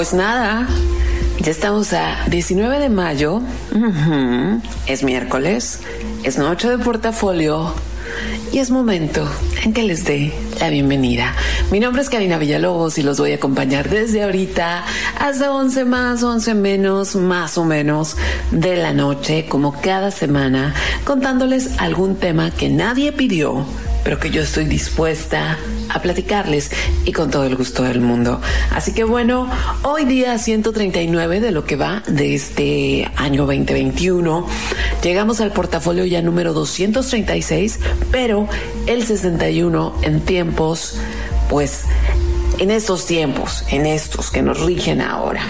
Pues nada, ya estamos a 19 de mayo, es miércoles, es noche de portafolio y es momento en que les dé la bienvenida. Mi nombre es Karina Villalobos y los voy a acompañar desde ahorita hasta 11 más, 11 menos, más o menos de la noche, como cada semana, contándoles algún tema que nadie pidió, pero que yo estoy dispuesta a platicarles y con todo el gusto del mundo. Así que bueno, hoy día 139 de lo que va de este año 2021, llegamos al portafolio ya número 236, pero el 61 en tiempos, pues en estos tiempos, en estos que nos rigen ahora.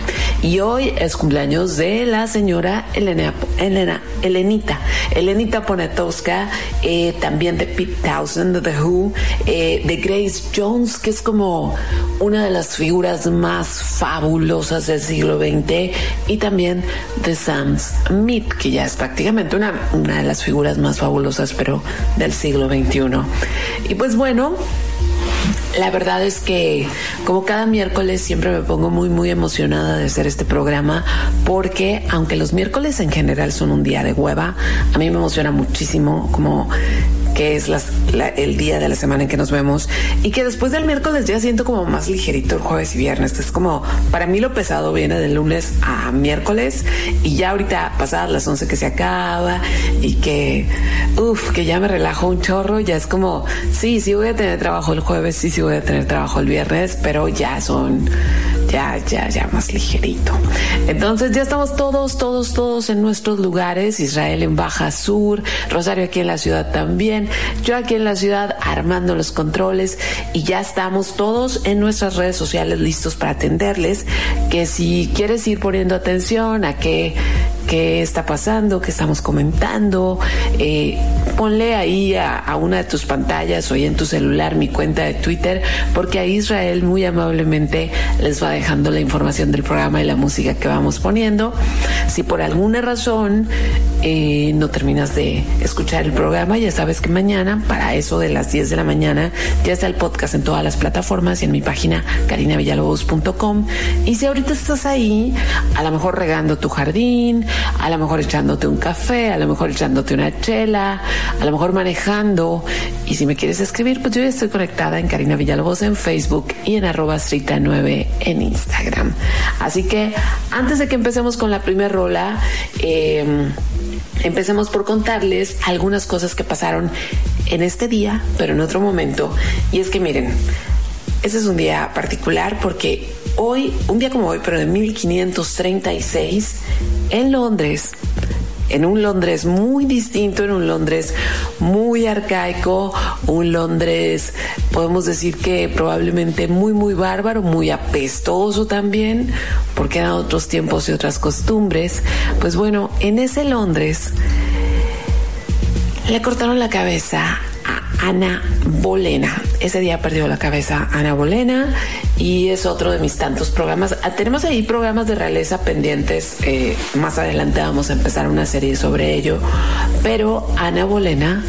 Y hoy es cumpleaños de la señora Elena, Elena, Elenita, Elenita Poniatowska, eh, también de Pete Townsend, de The Who, eh, de Grace Jones, que es como una de las figuras más fabulosas del siglo XX, y también de Sam Smith, que ya es prácticamente una, una de las figuras más fabulosas, pero del siglo XXI. Y pues bueno, la verdad es que como cada miércoles siempre me pongo muy muy emocionada de hacer este programa porque aunque los miércoles en general son un día de hueva, a mí me emociona muchísimo como que es el día de la semana en que nos vemos y que después del miércoles ya siento como más ligerito el jueves y viernes. Es como, para mí lo pesado viene de lunes a miércoles y ya ahorita pasadas las 11 que se acaba y que, uff, que ya me relajo un chorro, ya es como, sí, sí voy a tener trabajo el jueves, sí, sí voy a tener trabajo el viernes, pero ya son, ya, ya, ya más ligerito. Entonces ya estamos todos, todos, todos en nuestros lugares, Israel en Baja Sur, Rosario aquí en la ciudad también, yo aquí en la ciudad armando los controles y ya estamos todos en nuestras redes sociales listos para atenderles, que si quieres ir poniendo atención a qué, qué está pasando, qué estamos comentando, eh, ponle ahí a, a una de tus pantallas o en tu celular mi cuenta de Twitter, porque ahí Israel muy amablemente les va dejando la información del programa y la música que vamos poniendo. Si por alguna razón eh, no terminas de escuchar el programa, ya sabes que mañana, para eso de las 10 de la mañana, ya está el podcast en todas las plataformas y en mi página carinavillalobos.com. Y si ahorita estás ahí, a lo mejor regando tu jardín, a lo mejor echándote un café, a lo mejor echándote una chela, a lo mejor manejando. Y si me quieres escribir, pues yo ya estoy conectada en Karina Villalobos en Facebook y en arroba 9 en Instagram. Así que antes de que empecemos con la primera rola, eh, empecemos por contarles algunas cosas que pasaron en este día, pero en otro momento. Y es que miren, ese es un día particular porque hoy, un día como hoy, pero de 1536, en Londres, en un Londres muy distinto, en un Londres muy arcaico, un Londres, podemos decir que probablemente muy, muy bárbaro, muy apestoso también, porque eran otros tiempos y otras costumbres. Pues bueno, en ese Londres le cortaron la cabeza Ana Bolena. Ese día perdió la cabeza Ana Bolena y es otro de mis tantos programas. Ah, tenemos ahí programas de realeza pendientes. Eh, más adelante vamos a empezar una serie sobre ello. Pero Ana Bolena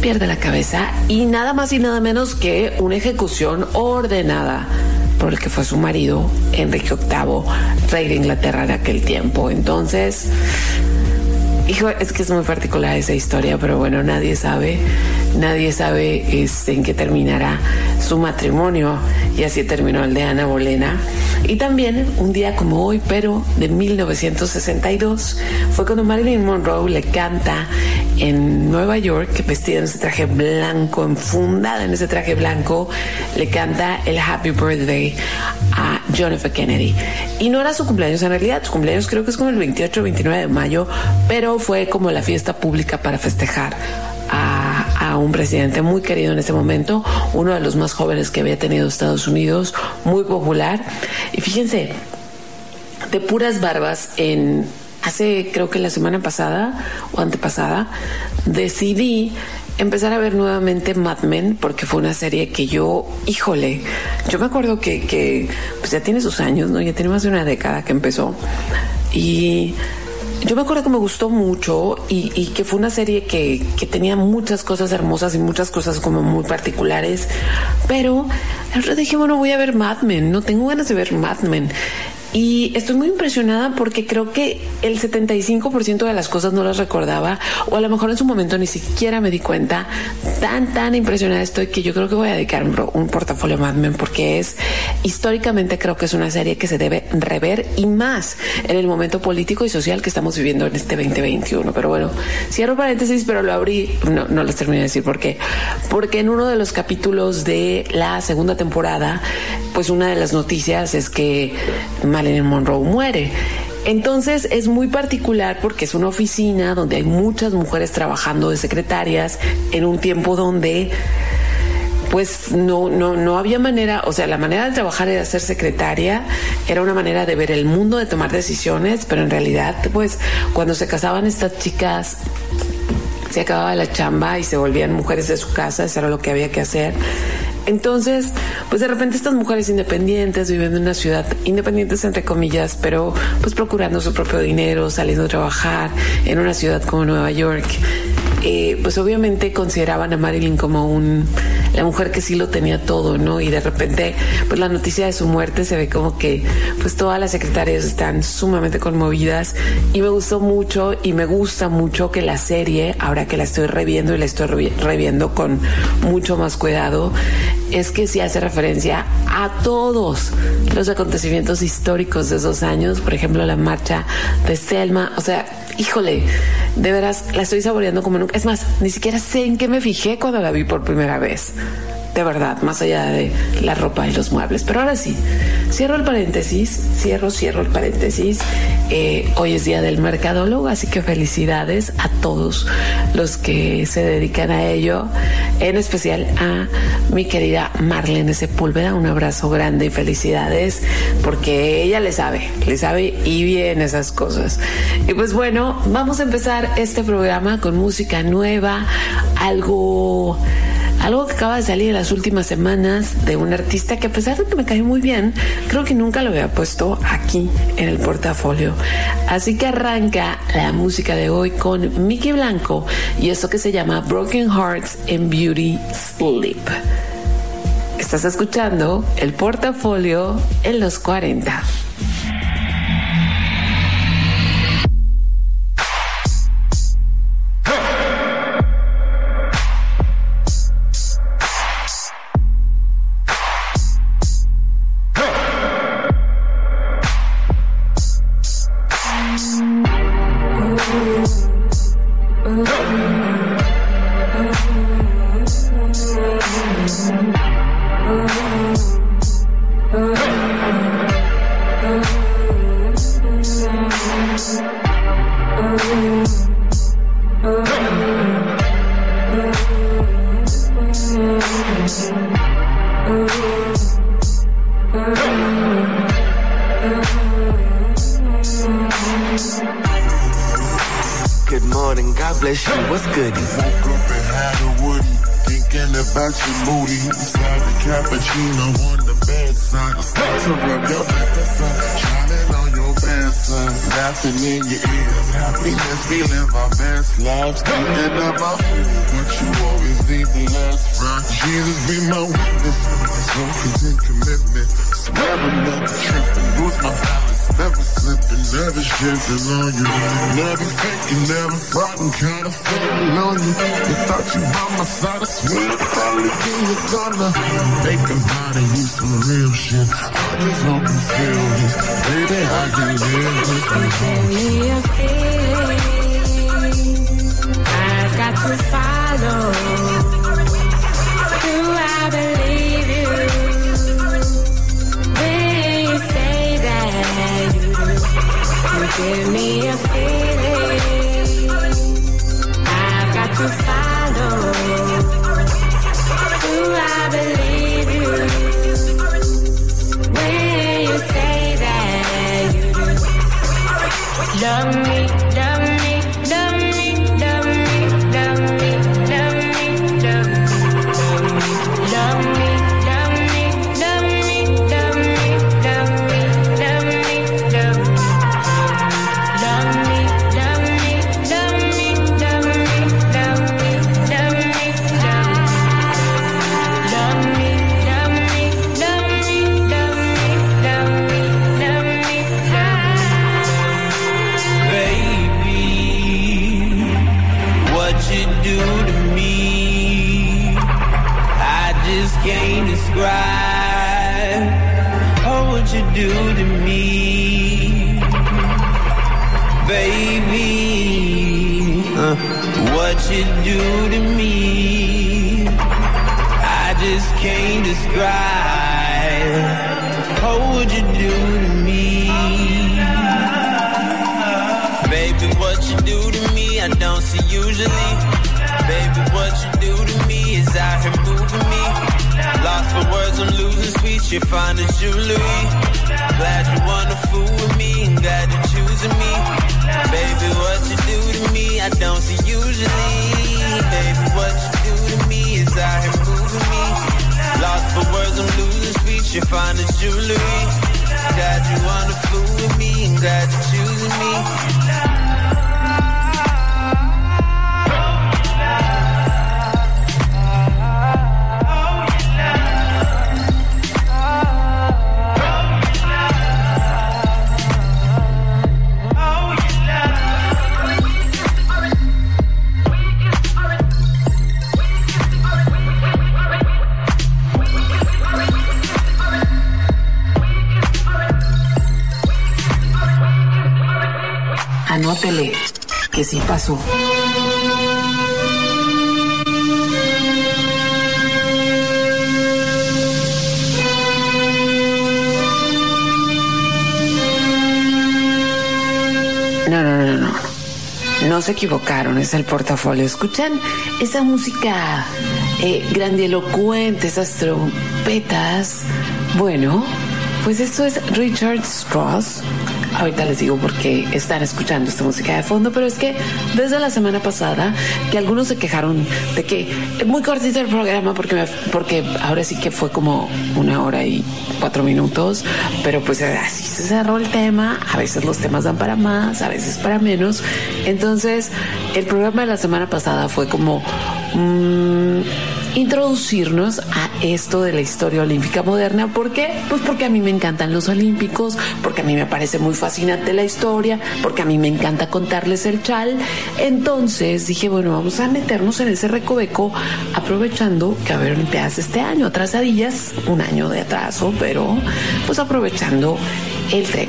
pierde la cabeza y nada más y nada menos que una ejecución ordenada por el que fue su marido, Enrique VIII, rey de Inglaterra de aquel tiempo. Entonces, Hijo, es que es muy particular esa historia, pero bueno, nadie sabe, nadie sabe este, en qué terminará su matrimonio y así terminó el de Ana Bolena. Y también un día como hoy, pero de 1962, fue cuando Marilyn Monroe le canta en Nueva York, vestida en ese traje blanco, enfundada en ese traje blanco, le canta el Happy Birthday a John F. Kennedy. Y no era su cumpleaños en realidad, su cumpleaños creo que es como el 28 o 29 de mayo, pero fue como la fiesta pública para festejar a, un presidente muy querido en ese momento, uno de los más jóvenes que había tenido Estados Unidos, muy popular. Y fíjense, de puras barbas en hace creo que la semana pasada o antepasada decidí empezar a ver nuevamente Mad Men porque fue una serie que yo, híjole, yo me acuerdo que, que pues ya tiene sus años, ¿no? Ya tiene más de una década que empezó. Y yo me acuerdo que me gustó mucho y, y que fue una serie que, que, tenía muchas cosas hermosas y muchas cosas como muy particulares, pero dije, bueno, voy a ver Mad Men, no tengo ganas de ver Mad Men. Y estoy muy impresionada porque creo que el 75% de las cosas no las recordaba o a lo mejor en su momento ni siquiera me di cuenta. Tan, tan impresionada estoy que yo creo que voy a dedicar un, portafolio Mad Men porque es históricamente creo que es una serie que se debe rever y más en el momento político y social que estamos viviendo en este 2021. Pero bueno, cierro paréntesis, pero lo abrí, no, no les terminé de decir por qué. Porque en uno de los capítulos de la segunda temporada, pues una de las noticias es que Marilyn Monroe muere. Entonces es muy particular porque es una oficina donde hay muchas mujeres trabajando de secretarias en un tiempo donde pues no, no, no había manera, o sea, la manera de trabajar era ser secretaria, era una manera de ver el mundo, de tomar decisiones, pero en realidad, pues, cuando se casaban estas chicas, se acababa la chamba y se volvían mujeres de su casa, eso era lo que había que hacer. Entonces, pues de repente estas mujeres independientes viviendo en una ciudad, independientes entre comillas, pero pues procurando su propio dinero, saliendo a trabajar en una ciudad como Nueva York, eh, pues obviamente consideraban a Marilyn como un la mujer que sí lo tenía todo, ¿no? Y de repente, pues la noticia de su muerte se ve como que, pues todas las secretarias están sumamente conmovidas y me gustó mucho y me gusta mucho que la serie, ahora que la estoy reviendo y la estoy reviendo con mucho más cuidado, es que sí hace referencia a todos los acontecimientos históricos de esos años, por ejemplo, la marcha de Selma, o sea, híjole, de veras la estoy saboreando como nunca. Es más, ni siquiera sé en qué me fijé cuando la vi por primera vez de verdad, más allá de la ropa y los muebles. Pero ahora sí, cierro el paréntesis, cierro, cierro el paréntesis. Eh, hoy es día del mercadólogo, así que felicidades a todos los que se dedican a ello, en especial a mi querida Marlene Sepúlveda. Un abrazo grande y felicidades, porque ella le sabe, le sabe y bien esas cosas. Y pues bueno, vamos a empezar este programa con música nueva, algo algo que acaba de salir en las últimas semanas de un artista que a pesar de que me cae muy bien, creo que nunca lo había puesto aquí en el portafolio. Así que arranca la música de hoy con Mickey Blanco y esto que se llama Broken Hearts and Beauty Sleep. Estás escuchando el portafolio en los 40. shit, what's good? Woke up and had a woody, thinking about your moody. Sorry, cappuccino on the bedside. Start to rub your appetite, shining on your bad side. Laughing in your ears, happiness, we live our best lives. Thinking about food, but you always leave the last fry. Jesus be my witness, so content commitment. Swearing not tripping, lose my power. Never slipping, never shifting on you. Never faking, never fronting, kinda feeling on you. Thought you by my side, I swear probably be gonna make them out of you some real shit. I just hope you feel this. Baby, I can live with you. Give me a feeling. I've got to follow. You give me a feeling. I've got to follow. Do I believe you? When you say that you. Love me, love me, I don't see usually. Baby, what you do to me is out here moving me. Lost for words, I'm losing speech. You're fine as jewelry. Glad you wanna fool with me and glad you're choosing me. Baby, what you do to me, I don't see usually. Baby, what you do to me is out here moving me. Lost for words, I'm losing speech. You're fine as jewelry. Glad you wanna fool with me and glad you're choosing me. Pasó. No, no, no, no. No se equivocaron, es el portafolio. Escuchan esa música eh, grandilocuente, esas trompetas. Bueno, pues esto es Richard Strauss. Ahorita les digo por qué están escuchando esta música de fondo, pero es que desde la semana pasada que algunos se quejaron de que es muy cortito el programa porque me- porque ahora sí que fue como una hora y cuatro minutos, pero pues así se cerró el tema. A veces los temas dan para más, a veces para menos. Entonces el programa de la semana pasada fue como mm, introducirnos a esto de la historia olímpica moderna. ¿Por qué? Pues porque a mí me encantan los olímpicos, porque a mí me parece muy fascinante la historia, porque a mí me encanta contarles el chal. Entonces dije, bueno, vamos a meternos en ese recoveco aprovechando que haber Olimpiadas este año, atrasadillas, un año de atraso, pero pues aprovechando el tren.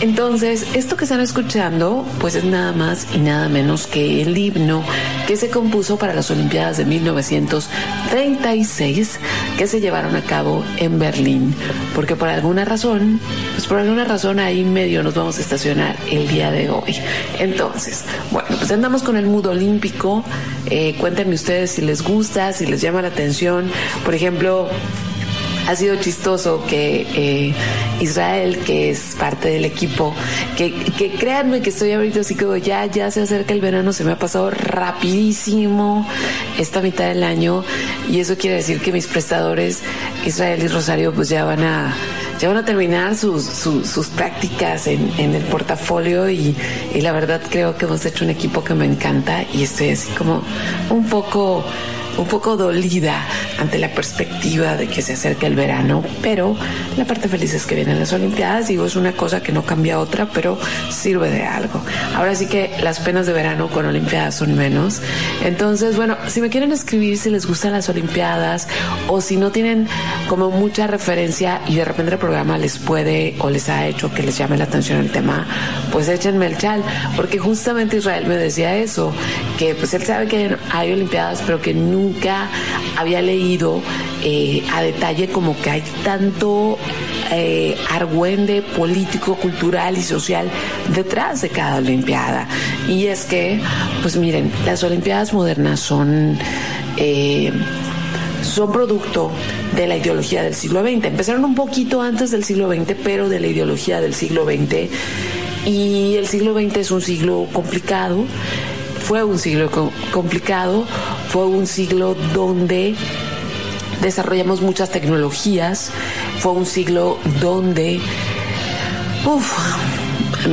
Entonces, esto que están escuchando, pues es nada más y nada menos que el himno que se compuso para las Olimpiadas de 1936 que se llevaron a cabo en Berlín. Porque por alguna razón, pues por alguna razón ahí medio nos vamos a estacionar el día de hoy. Entonces, bueno, pues andamos con el mood olímpico. Eh, cuéntenme ustedes si les gusta, si les llama la atención. Por ejemplo, ha sido chistoso que eh, Israel, que es parte del equipo, que, que créanme que estoy ahorita así como ya, ya se acerca el verano, se me ha pasado rapidísimo esta mitad del año. Y eso quiere decir que mis prestadores, Israel y Rosario, pues ya van a ya van a terminar sus, sus, prácticas en, el portafolio. Y la verdad creo que hemos hecho un equipo que me encanta. Y estoy así como un poco un poco dolida ante la perspectiva de que se acerca el verano, pero la parte feliz es que vienen las Olimpiadas, digo, es una cosa que no cambia otra, pero sirve de algo. Ahora sí que las penas de verano con Olimpiadas son menos. Entonces, bueno, si me quieren escribir si les gustan las Olimpiadas o si no tienen como mucha referencia y de repente el programa les puede o les ha hecho que les llame la atención el tema, pues échenme el chal, porque justamente Israel me decía eso, que pues él sabe que hay Olimpiadas, pero que nunca había leído eh, a detalle como que hay tanto eh, argüende político, cultural y social detrás de cada Olimpiada. Y es que, pues miren, las Olimpiadas modernas son... Eh, son producto de la ideología del siglo XX. Empezaron un poquito antes del siglo XX, pero de la ideología del siglo XX. Y el siglo XX es un siglo complicado, fue un siglo co- complicado, fue un siglo donde desarrollamos muchas tecnologías, fue un siglo donde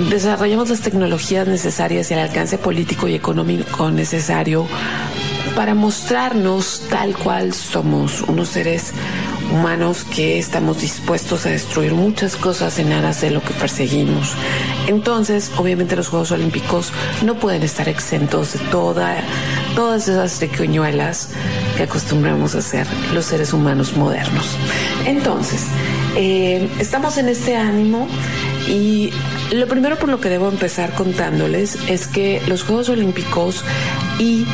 desarrollamos las tecnologías necesarias y el alcance político y económico necesario para mostrarnos tal cual somos, unos seres humanos que estamos dispuestos a destruir muchas cosas en aras de lo que perseguimos. Entonces, obviamente los Juegos Olímpicos no pueden estar exentos de toda, todas esas triquiñuelas que acostumbramos a hacer los seres humanos modernos. Entonces, eh, estamos en este ánimo y lo primero por lo que debo empezar contándoles es que los Juegos Olímpicos y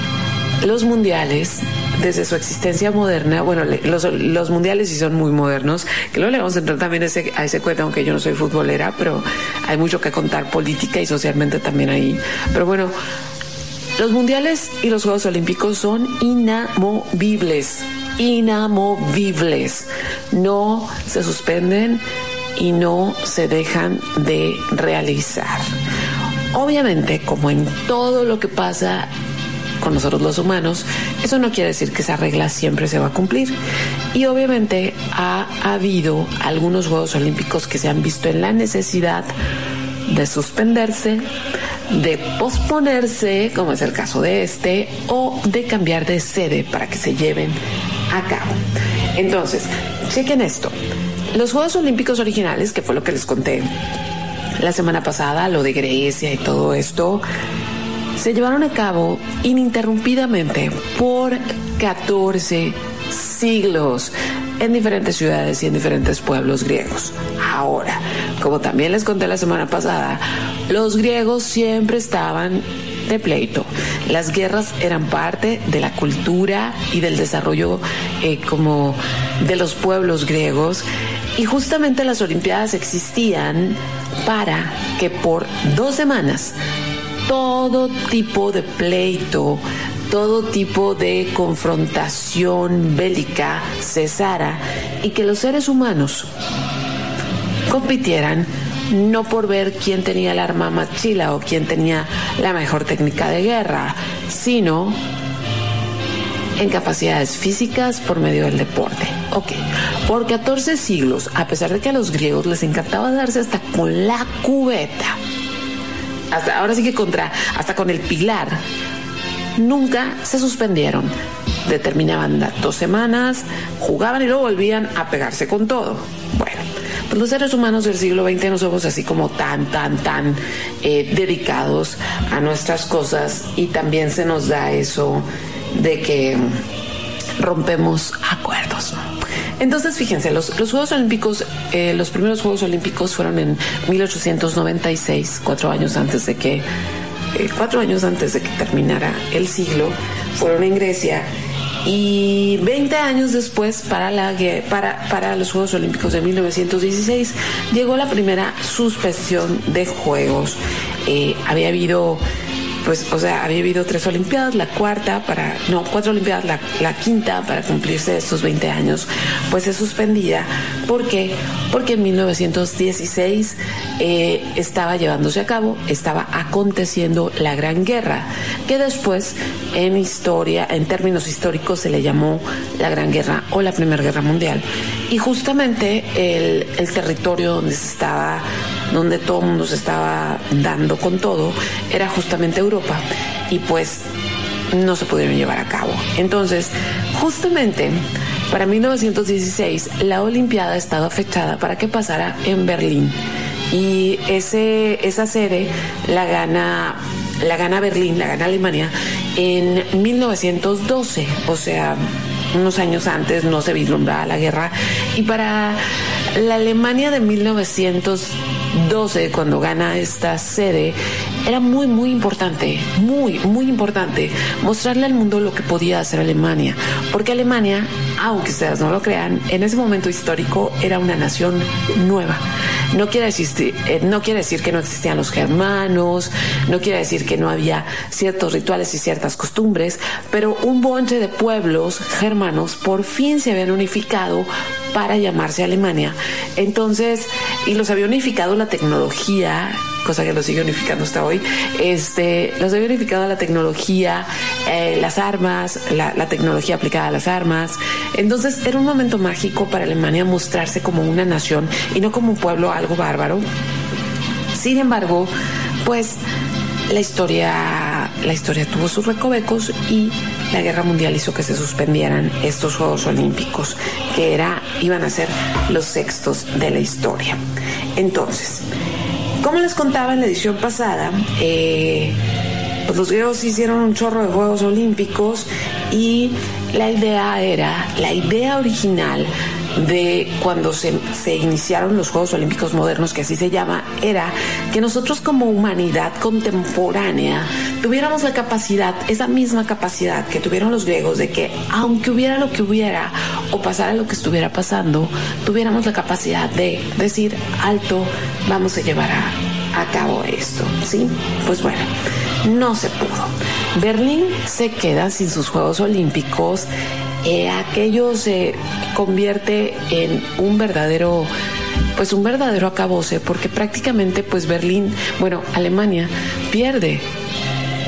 los mundiales, desde su existencia moderna, bueno, los, los mundiales sí son muy modernos, que luego le vamos a entrar también ese, a ese cuento, aunque yo no soy futbolera, pero hay mucho que contar política y socialmente también ahí. Pero bueno, los mundiales y los Juegos Olímpicos son inamovibles, inamovibles. No se suspenden y no se dejan de realizar. Obviamente, como en todo lo que pasa con nosotros los humanos, eso no quiere decir que esa regla siempre se va a cumplir. Y obviamente ha habido algunos Juegos Olímpicos que se han visto en la necesidad de suspenderse, de posponerse, como es el caso de este, o de cambiar de sede para que se lleven a cabo. Entonces, chequen esto. Los Juegos Olímpicos originales, que fue lo que les conté la semana pasada, lo de Grecia y todo esto, se llevaron a cabo ininterrumpidamente por 14 siglos en diferentes ciudades y en diferentes pueblos griegos. Ahora, como también les conté la semana pasada, los griegos siempre estaban de pleito. Las guerras eran parte de la cultura y del desarrollo eh, como de los pueblos griegos y justamente las Olimpiadas existían para que por dos semanas todo tipo de pleito, todo tipo de confrontación bélica cesara y que los seres humanos compitieran no por ver quién tenía el arma más chila o quién tenía la mejor técnica de guerra, sino en capacidades físicas por medio del deporte. Ok, por 14 siglos, a pesar de que a los griegos les encantaba darse hasta con la cubeta, hasta ahora sí que contra, hasta con el pilar, nunca se suspendieron. Determinaban dos semanas, jugaban y luego volvían a pegarse con todo. Bueno, pues los seres humanos del siglo XX no somos así como tan, tan, tan eh, dedicados a nuestras cosas y también se nos da eso de que rompemos acuerdos. Entonces, fíjense, los, los Juegos Olímpicos, eh, los primeros Juegos Olímpicos fueron en 1896, cuatro años antes de que, eh, cuatro años antes de que terminara el siglo, fueron en Grecia. Y 20 años después, para, la, para los Juegos Olímpicos de 1916, llegó la primera suspensión de Juegos. Eh, había habido pues, o sea, había habido tres Olimpiadas, la cuarta para, no, cuatro Olimpiadas, la, la quinta para cumplirse estos 20 años, pues es suspendida. ¿Por qué? Porque en 1916 eh, estaba llevándose a cabo, estaba aconteciendo la Gran Guerra, que después en historia, en términos históricos, se le llamó la Gran Guerra o la Primera Guerra Mundial. Y justamente el, el territorio donde se estaba donde todo el mundo se estaba dando con todo, era justamente Europa. Y pues no se pudieron llevar a cabo. Entonces, justamente para 1916 la Olimpiada estaba fechada para que pasara en Berlín y ese, esa sede la gana la gana Berlín, la gana Alemania en 1912, o sea, unos años antes no se vislumbraba la guerra y para la Alemania de 1912 cuando gana esta sede era muy muy importante, muy muy importante mostrarle al mundo lo que podía hacer Alemania, porque Alemania, aunque ustedes no lo crean, en ese momento histórico era una nación nueva. No quiere decir, eh, no quiere decir que no existían los germanos, no quiere decir que no había ciertos rituales y ciertas costumbres, pero un bonche de pueblos germanos por fin se habían unificado para llamarse Alemania. Entonces, y los había unificado la tecnología, cosa que lo sigue unificando hasta hoy, este, los había unificado la tecnología, eh, las armas, la, la tecnología aplicada a las armas. Entonces, era un momento mágico para Alemania mostrarse como una nación y no como un pueblo algo bárbaro. Sin embargo, pues la historia, la historia tuvo sus recovecos y la guerra mundial hizo que se suspendieran estos Juegos Olímpicos, que era, iban a ser los sextos de la historia. Entonces, como les contaba en la edición pasada, eh, pues los griegos hicieron un chorro de Juegos Olímpicos y la idea era, la idea original de cuando se, iniciaron los Juegos Olímpicos modernos, que así se llama, era que nosotros como humanidad contemporánea tuviéramos la capacidad, esa misma capacidad que tuvieron los griegos de que aunque hubiera lo que hubiera o pasara lo que estuviera pasando, tuviéramos la capacidad de decir, alto, vamos a llevar a, a cabo esto, ¿sí? Pues bueno, no se pudo. Berlín se queda sin sus Juegos Olímpicos eh, aquello se convierte en un verdadero pues un verdadero acabose porque prácticamente pues Berlín, bueno, Alemania pierde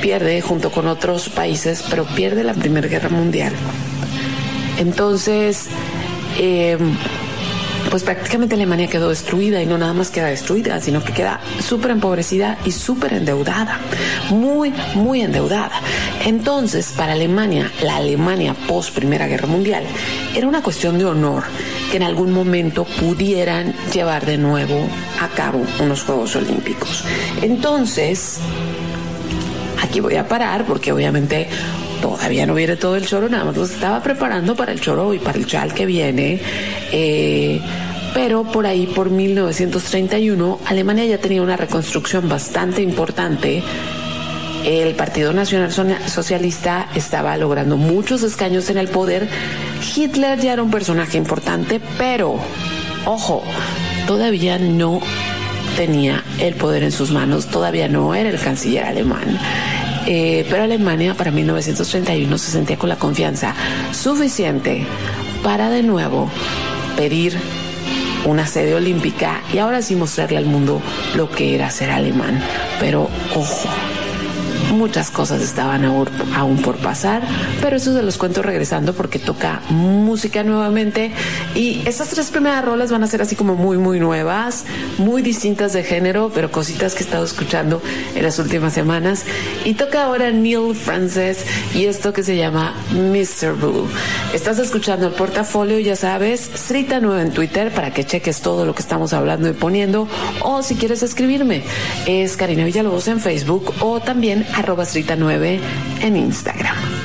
pierde junto con otros países, pero pierde la Primera Guerra Mundial. Entonces, eh, pues prácticamente Alemania quedó destruida y no nada más queda destruida, sino que queda súper empobrecida y súper endeudada, muy, muy endeudada. Entonces, para Alemania, la Alemania post Primera Guerra Mundial, era una cuestión de honor que en algún momento pudieran llevar de nuevo a cabo unos Juegos Olímpicos. Entonces, aquí voy a parar porque obviamente todavía no viene todo el choro, nada más nos estaba preparando para el choro y para el chal que viene. Eh, pero por ahí, por 1931, Alemania ya tenía una reconstrucción bastante importante. El Partido Nacional Socialista estaba logrando muchos escaños en el poder. Hitler ya era un personaje importante, pero, ojo, todavía no tenía el poder en sus manos, todavía no era el canciller alemán. Eh, pero Alemania para 1931 se sentía con la confianza suficiente para de nuevo pedir una sede olímpica y ahora sí mostrarle al mundo lo que era ser alemán. Pero ojo, muchas cosas estaban aún por pasar, pero eso se los cuento regresando porque toca música nuevamente y estas tres primeras rolas van a ser así como muy muy nuevas, muy distintas de género, pero cositas que he estado escuchando en las últimas semanas y toca ahora Neil Francis y esto que se llama Mr. Boo. Estás escuchando el portafolio, ya sabes, Srita 9 en Twitter para que cheques todo lo que estamos hablando y poniendo o si quieres escribirme es Karina Villalobos en Facebook o también arroba 9 en Instagram.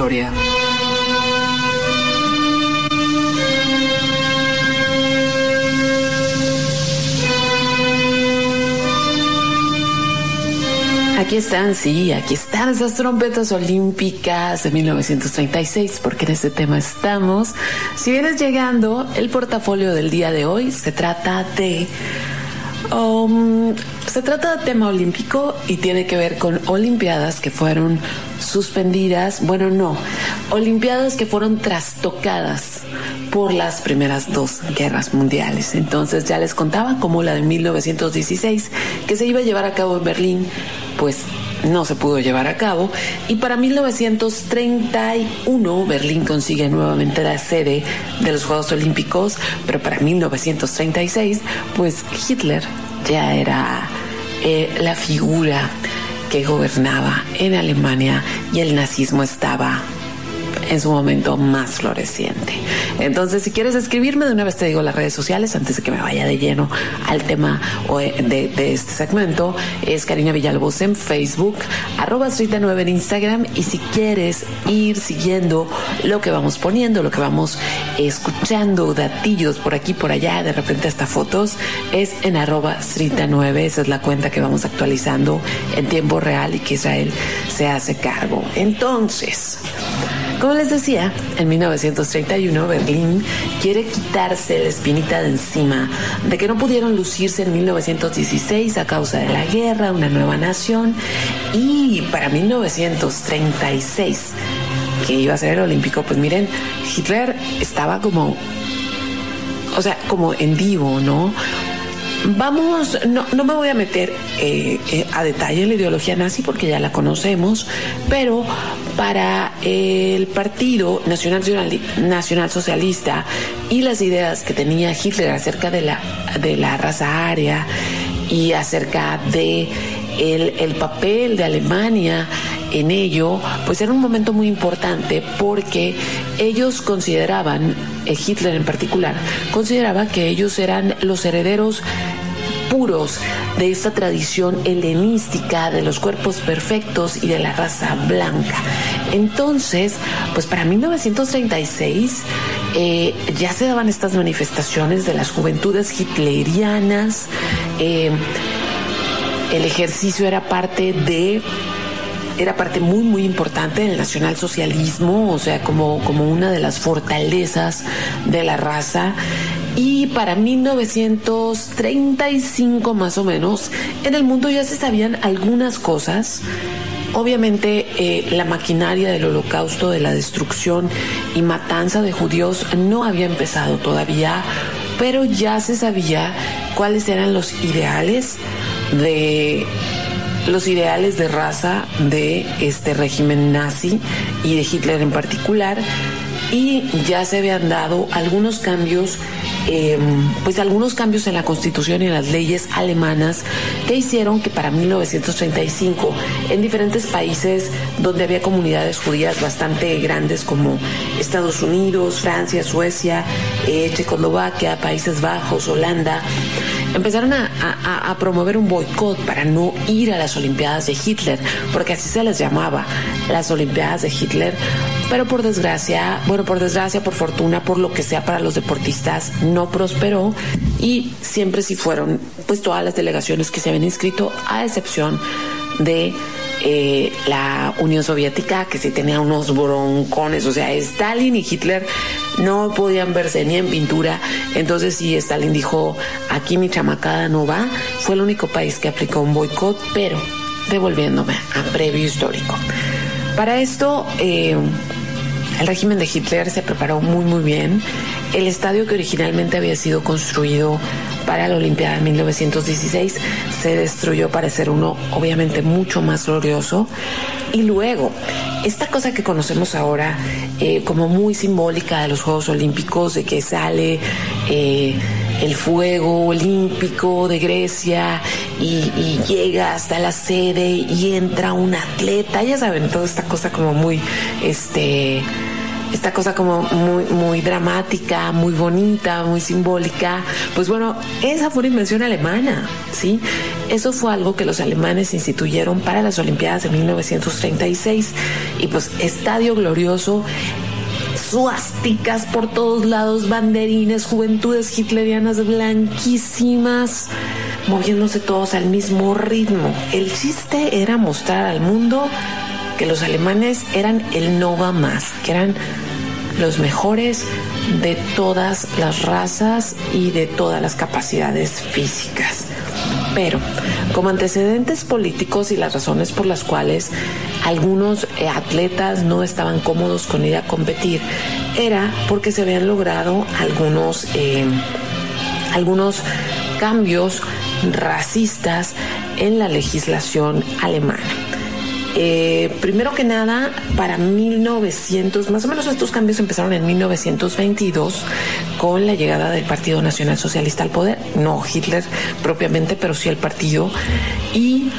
Historia. Aquí están, sí, aquí están esas trompetas olímpicas de 1936, porque en este tema estamos. Si vienes llegando, el portafolio del día de hoy se trata de Um, se trata de tema olímpico y tiene que ver con Olimpiadas que fueron suspendidas, bueno, no, Olimpiadas que fueron trastocadas por las primeras dos guerras mundiales. Entonces ya les contaba como la de 1916, que se iba a llevar a cabo en Berlín, pues no se pudo llevar a cabo y para 1931 Berlín consigue nuevamente la sede de los Juegos Olímpicos, pero para 1936 pues Hitler ya era eh, la figura que gobernaba en Alemania y el nazismo estaba en su momento más floreciente. Entonces, si quieres escribirme, de una vez te digo las redes sociales antes de que me vaya de lleno al tema de, de este segmento. Es Karina Villalobos en Facebook, arroba 9 en Instagram. Y si quieres ir siguiendo lo que vamos poniendo, lo que vamos escuchando, datillos por aquí, por allá, de repente hasta fotos, es en arroba 9 Esa es la cuenta que vamos actualizando en tiempo real y que Israel se hace cargo. Entonces, como les decía, en 1931 Berlín quiere quitarse la espinita de encima de que no pudieron lucirse en 1916 a causa de la guerra, una nueva nación, y para 1936 que iba a ser el olímpico, pues miren, Hitler estaba como, o sea, como en vivo, ¿no? Vamos, no, no me voy a meter eh, eh, a detalle en la ideología nazi porque ya la conocemos, pero para el Partido Nacional, Nacional Socialista y las ideas que tenía Hitler acerca de la, de la raza aria y acerca de el, el papel de Alemania en ello, pues era un momento muy importante porque ellos consideraban, eh, Hitler en particular, consideraba que ellos eran los herederos puros de esta tradición helenística de los cuerpos perfectos y de la raza blanca. Entonces, pues para 1936 eh, ya se daban estas manifestaciones de las juventudes hitlerianas. Eh, el ejercicio era parte de era parte muy muy importante del nacionalsocialismo, o sea, como, como una de las fortalezas de la raza. Y para 1935 más o menos, en el mundo ya se sabían algunas cosas. Obviamente eh, la maquinaria del holocausto, de la destrucción y matanza de judíos no había empezado todavía, pero ya se sabía cuáles eran los ideales de los ideales de raza de este régimen nazi y de Hitler en particular. Y ya se habían dado algunos cambios Em, pues algunos cambios en la constitución y en las leyes alemanas que hicieron que para 1935 en diferentes países donde había comunidades judías bastante grandes como Estados Unidos, Francia, Suecia, eh, Checoslovaquia, Países Bajos, Holanda, empezaron a, promover un boicot para no ir a las Olimpiadas de Hitler, porque así se les llamaba, las Olimpiadas de Hitler. Pero por desgracia, bueno, por desgracia, por fortuna, por lo que sea para los deportistas, no prosperó y siempre sí fueron, pues todas las delegaciones que se habían inscrito, a excepción de eh, la Unión Soviética, que sí tenía unos broncones, o sea, Stalin y Hitler no podían verse ni en pintura. Entonces, sí, Stalin dijo: aquí mi chamacada no va. Fue el único país que aplicó un boicot, pero devolviéndome a previo histórico. Para esto, eh, el régimen de Hitler se preparó muy, muy bien. El estadio que originalmente había sido construido para la Olimpiada de 1916 se destruyó para ser uno obviamente mucho más glorioso. Y luego, esta cosa que conocemos ahora eh, como muy simbólica de los Juegos Olímpicos, de que sale eh, el fuego olímpico de Grecia y, y, llega hasta la sede y entra un atleta, ya saben, toda esta cosa como muy, este, esta cosa como muy, muy dramática, muy bonita, muy simbólica, pues bueno, esa fue una invención alemana, ¿sí? Eso fue algo que los alemanes instituyeron para las Olimpiadas de 1936 y pues Estadio Glorioso suásticas por todos lados, banderines, juventudes hitlerianas blanquísimas, moviéndose todos al mismo ritmo. El chiste era mostrar al mundo que los alemanes eran el Nova más, que eran los mejores de todas las razas y de todas las capacidades físicas. Pero, como antecedentes políticos y las razones por las cuales algunos eh, atletas no estaban cómodos con ir a competir, era porque se habían logrado algunos, eh, algunos cambios racistas en la legislación alemana. Eh, primero que nada, para 1900, más o menos estos cambios empezaron en 1922 con la llegada del Partido Nacional Socialista al poder, no Hitler propiamente, pero sí el partido. Y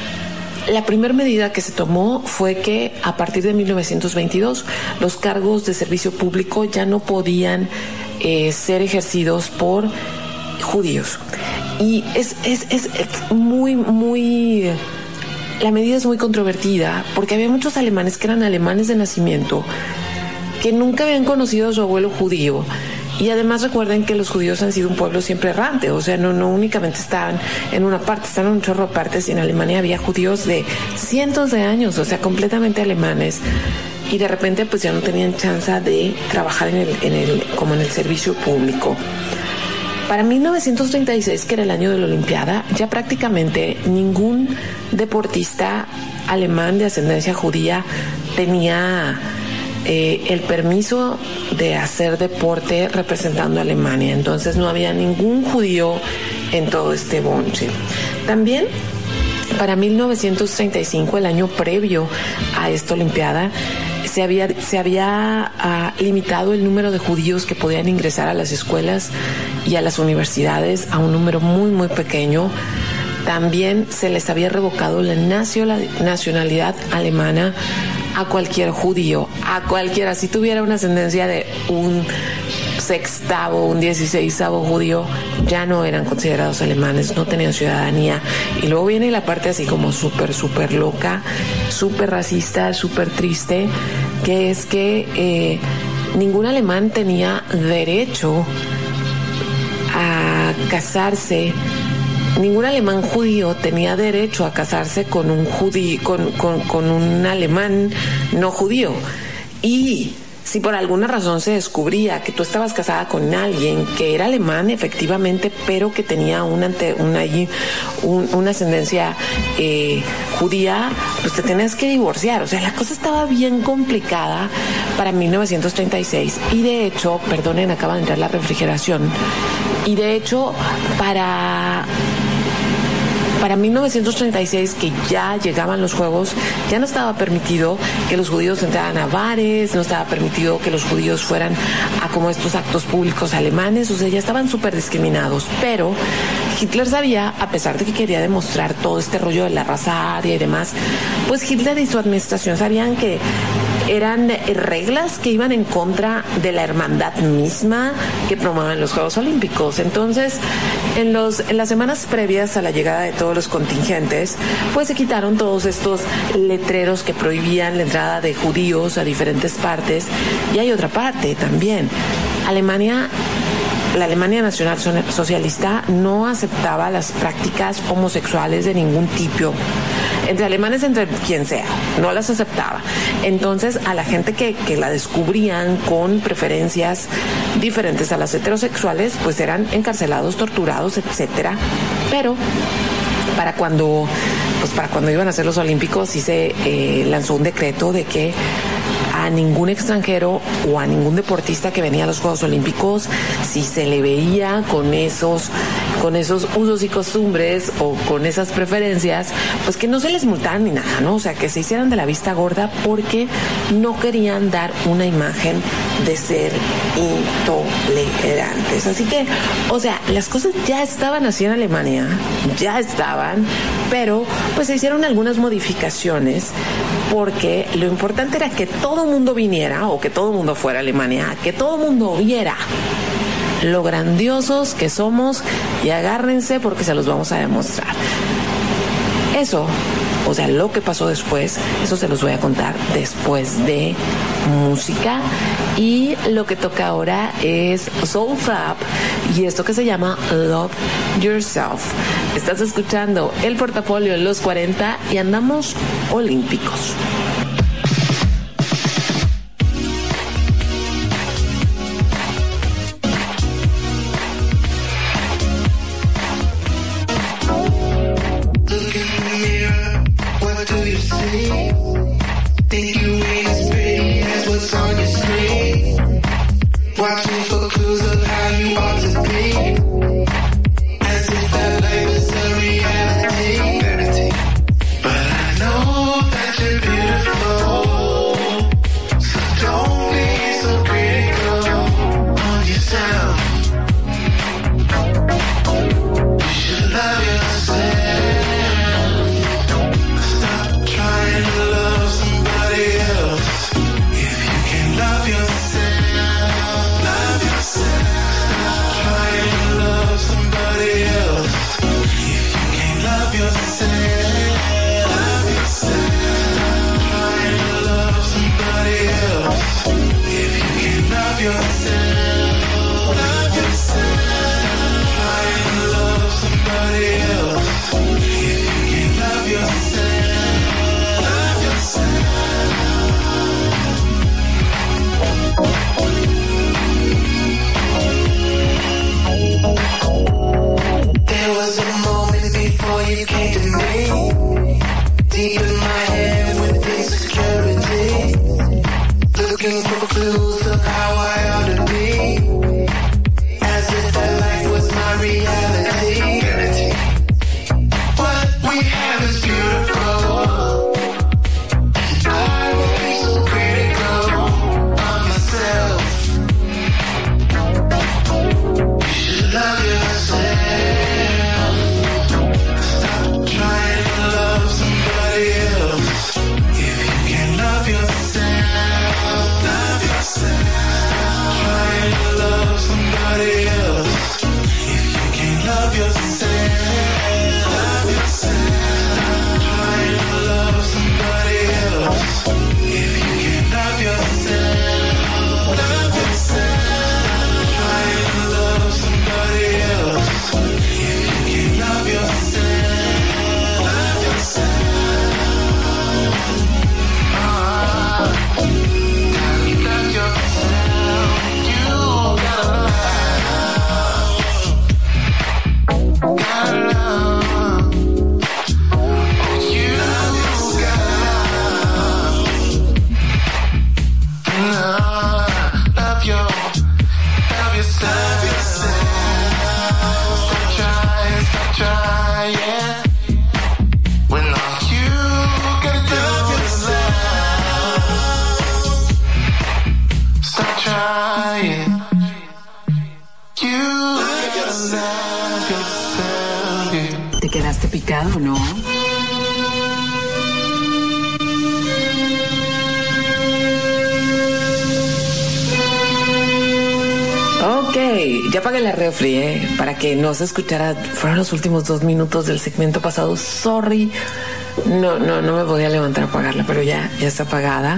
la primera medida que se tomó fue que a partir de 1922 los cargos de servicio público ya no podían eh, ser ejercidos por judíos. Y es, es, es muy, muy la medida es muy controvertida porque había muchos alemanes que eran alemanes de nacimiento que nunca habían conocido a su abuelo judío. Y además recuerden que los judíos han sido un pueblo siempre errante, o sea, no, únicamente estaban en una parte, están en un chorro de partes y en Alemania había judíos de cientos de años, o sea, completamente alemanes y de repente pues ya no tenían chance de trabajar en el, en el, como en el servicio público. Para 1936, que era el año de la Olimpiada, ya prácticamente ningún deportista alemán de ascendencia judía tenía eh, el permiso de hacer deporte representando a Alemania. Entonces no había ningún judío en todo este bonche. También para 1935, el año previo a esta Olimpiada, se había, ah, limitado el número de judíos que podían ingresar a las escuelas y a las universidades a un número muy, muy pequeño. También se les había revocado la nacionalidad alemana a cualquier judío, a cualquiera, si tuviera una ascendencia de un sextavo, un dieciséisavo judío, ya no eran considerados alemanes, no tenían ciudadanía. Y luego viene la parte así como súper, súper loca, súper racista, súper triste, que es que eh, ningún alemán tenía derecho casarse ningún alemán judío tenía derecho a casarse con un judío, con, con, con, un alemán no judío. Y si por alguna razón se descubría que tú estabas casada con alguien que era alemán efectivamente, pero que tenía una, una, una ascendencia eh, judía, pues te tenías que divorciar. O sea, la cosa estaba bien complicada para 1936 y de hecho, perdonen, acaba de entrar la refrigeración, y de hecho para para 1936, que ya llegaban los Juegos, ya no estaba permitido que los judíos entraran a bares, no estaba permitido que los judíos fueran a como estos actos públicos alemanes, o sea, ya estaban súper discriminados. Pero Hitler sabía, a pesar de que quería demostrar todo este rollo de la raza aria y demás, pues Hitler y su administración sabían que eran reglas que iban en contra de la hermandad misma que promueven los Juegos Olímpicos. Entonces, en, los, en las semanas previas a la llegada de todos los contingentes, pues se quitaron todos estos letreros que prohibían la entrada de judíos a diferentes partes. Y hay otra parte también. Alemania la Alemania Nacional Socialista no aceptaba las prácticas homosexuales de ningún tipo entre alemanes, entre quien sea, no las aceptaba. Entonces, a la gente que, que la descubrían con preferencias diferentes a las heterosexuales, pues eran encarcelados, torturados, etcétera. Pero para cuando pues para cuando iban a ser los olímpicos sí se eh, lanzó un decreto de que a ningún extranjero o a ningún deportista que venía a los Juegos Olímpicos, si se le veía con esos, con esos usos y costumbres o con esas preferencias, pues que no se les multaran ni nada, ¿no? O sea, que se hicieran de la vista gorda porque no querían dar una imagen de ser intolerantes. Así que, o sea, las cosas ya estaban así en Alemania, ya estaban, pero pues se hicieron algunas modificaciones porque lo importante era que todo mundo viniera o que todo mundo fuera a Alemania, que todo mundo viera lo grandiosos que somos y agárrense porque se los vamos a demostrar. Eso, o sea, lo que pasó después, eso se los voy a contar después de música. Y lo que toca ahora es Soul Trap y esto que se llama Love Yourself. Estás escuchando el portafolio los 40 y andamos olímpicos. No se escuchara, fueron los últimos dos minutos del segmento pasado. Sorry. No, no, no me podía levantar a pagarla, pero ya, ya está pagada.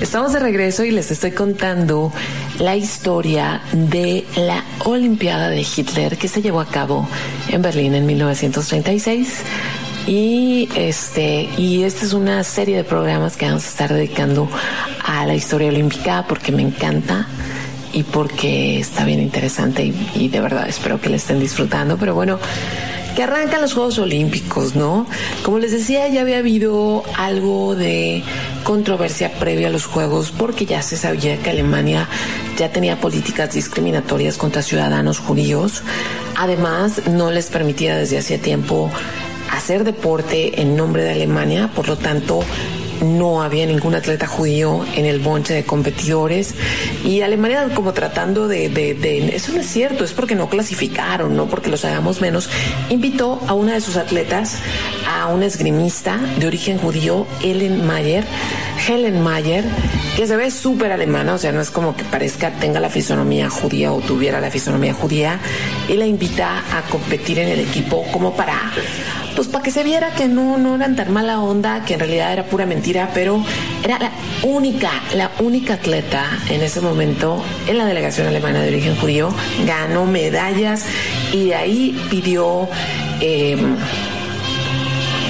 Estamos de regreso y les estoy contando la historia de la Olimpiada de Hitler que se llevó a cabo en Berlín en 1936. Y este, y esta es una serie de programas que vamos a estar dedicando a la historia olímpica porque me encanta y porque está bien interesante y, de verdad espero que la estén disfrutando. Pero bueno, que arrancan los Juegos Olímpicos, ¿no? Como les decía, ya había habido algo de controversia previa a los Juegos porque ya se sabía que Alemania ya tenía políticas discriminatorias contra ciudadanos judíos. Además, no les permitía desde hacía tiempo hacer deporte en nombre de Alemania, por lo tanto, no había ningún atleta judío en el bonche de competidores. Y Alemania como tratando de, eso no es cierto, es porque no clasificaron, no porque los hagamos menos, invitó a una de sus atletas, a una esgrimista de origen judío, Helen Mayer, Helen Mayer, que se ve súper alemana, o sea, no es como que parezca tenga la fisonomía judía o tuviera la fisonomía judía, y la invita a competir en el equipo como para pues para que se viera que no, no eran tan mala onda, que en realidad era pura mentira, pero era la única, la única atleta en ese momento en la delegación alemana de origen judío, ganó medallas y de ahí pidió... eh,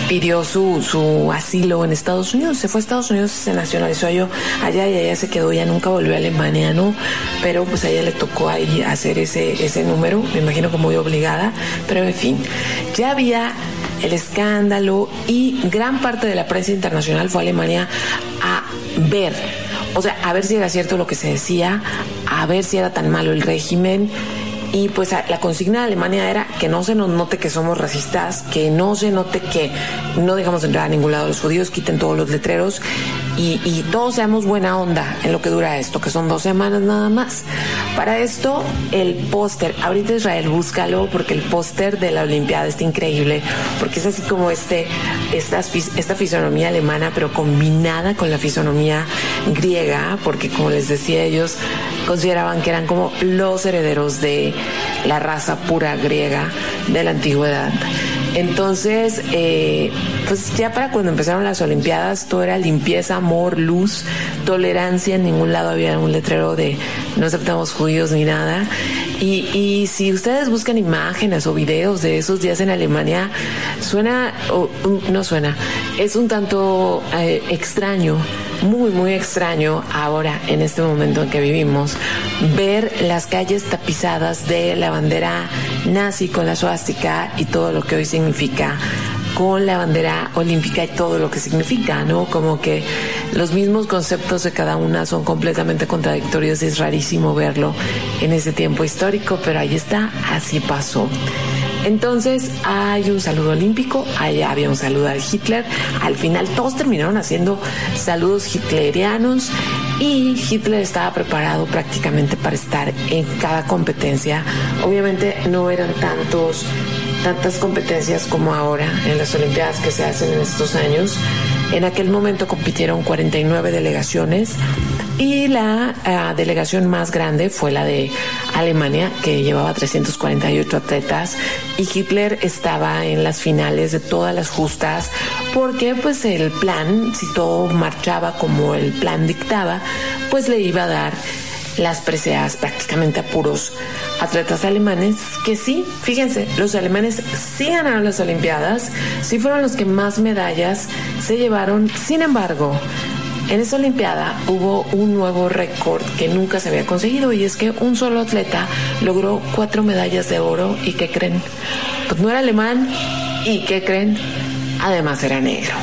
pidió su, su asilo en Estados Unidos. Se fue a Estados Unidos, se nacionalizó yo allá y allá se quedó, ya nunca volvió a Alemania, ¿no? Pero pues a ella le tocó ahí hacer ese, ese número, me imagino que muy obligada, pero en fin, ya había el escándalo y gran parte de la prensa internacional fue a Alemania a ver, o sea, a ver si era cierto lo que se decía, a ver si era tan malo el régimen. Y pues la consigna de Alemania era que no se nos note que somos racistas, que no se note que no dejamos entrar a ningún lado a los judíos, quiten todos los letreros y, todos seamos buena onda en lo que dura esto, que son dos semanas nada más. Para esto, el póster, ahorita Israel, búscalo porque el póster de la Olimpiada está increíble, porque es así como este, esta, esta fisonomía alemana, pero combinada con la fisonomía griega, porque como les decía, ellos consideraban que eran como los herederos de la raza pura griega de la antigüedad. Entonces, eh, pues ya para cuando empezaron las Olimpiadas, todo era limpieza, amor, luz, tolerancia. En ningún lado había un letrero de no aceptamos judíos ni nada. Y, y si ustedes buscan imágenes o videos de esos días en Alemania, suena, o, um, no suena, es un tanto eh, extraño, muy, muy extraño ahora, en este momento en que vivimos, ver las calles tapizadas de la bandera nazi con la suástica y todo lo que hoy significa con la bandera olímpica y todo lo que significa, ¿no? Como que los mismos conceptos de cada una son completamente contradictorios y es rarísimo verlo en ese tiempo histórico, pero ahí está, así pasó. Entonces hay un saludo olímpico, allá había un saludo al Hitler, al final todos terminaron haciendo saludos hitlerianos y Hitler estaba preparado prácticamente para estar en cada competencia. Obviamente no eran tantos tantas competencias como ahora en las Olimpiadas que se hacen en estos años. En aquel momento compitieron 49 delegaciones y la ah, delegación más grande fue la de Alemania, que llevaba 348 atletas, y Hitler estaba en las finales de todas las justas, porque pues el plan, si todo marchaba como el plan dictaba, pues le iba a dar las preseas prácticamente a puros atletas alemanes que sí, fíjense, los alemanes sí ganaron las Olimpiadas, sí fueron los que más medallas se llevaron, sin embargo, en esa Olimpiada hubo un nuevo récord que nunca se había conseguido y es que un solo atleta logró cuatro medallas de oro y ¿qué creen? Pues no era alemán y ¿qué creen? Además era negro.